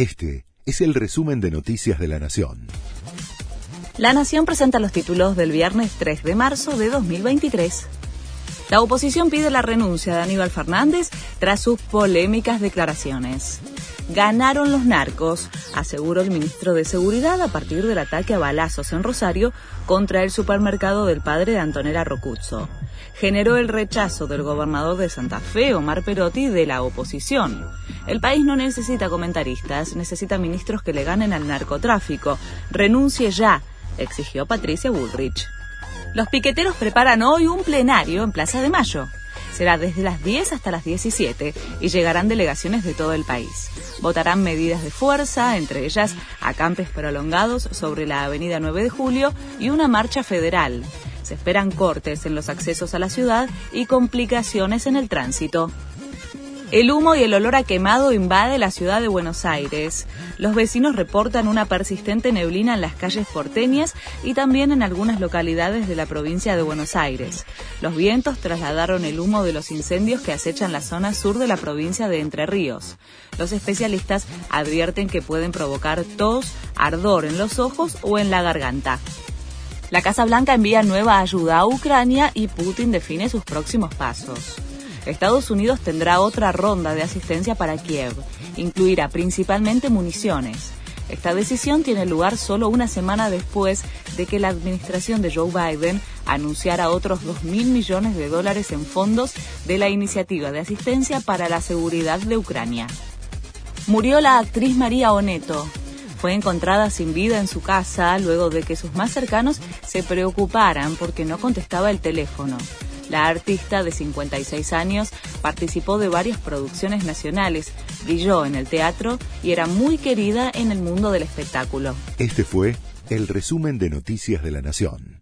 Este es el resumen de Noticias de la Nación. La Nación presenta los títulos del viernes 3 de marzo de 2023. La oposición pide la renuncia de Aníbal Fernández tras sus polémicas declaraciones. Ganaron los narcos, aseguró el ministro de Seguridad a partir del ataque a balazos en Rosario contra el supermercado del padre de Antonella Rocuzzo. Generó el rechazo del gobernador de Santa Fe, Omar Perotti, de la oposición. El país no necesita comentaristas, necesita ministros que le ganen al narcotráfico. Renuncie ya, exigió Patricia Woolrich. Los piqueteros preparan hoy un plenario en Plaza de Mayo. Será desde las 10 hasta las 17 y llegarán delegaciones de todo el país. Votarán medidas de fuerza, entre ellas acampes prolongados sobre la Avenida 9 de Julio y una marcha federal. Se esperan cortes en los accesos a la ciudad y complicaciones en el tránsito. El humo y el olor a quemado invade la ciudad de Buenos Aires. Los vecinos reportan una persistente neblina en las calles porteñas y también en algunas localidades de la provincia de Buenos Aires. Los vientos trasladaron el humo de los incendios que acechan la zona sur de la provincia de Entre Ríos. Los especialistas advierten que pueden provocar tos, ardor en los ojos o en la garganta. La Casa Blanca envía nueva ayuda a Ucrania y Putin define sus próximos pasos. Estados Unidos tendrá otra ronda de asistencia para Kiev. Incluirá principalmente municiones. Esta decisión tiene lugar solo una semana después de que la administración de Joe Biden anunciara otros 2.000 millones de dólares en fondos de la Iniciativa de Asistencia para la Seguridad de Ucrania. Murió la actriz María Oneto. Fue encontrada sin vida en su casa luego de que sus más cercanos se preocuparan porque no contestaba el teléfono. La artista de 56 años participó de varias producciones nacionales, brilló en el teatro y era muy querida en el mundo del espectáculo. Este fue el resumen de Noticias de la Nación.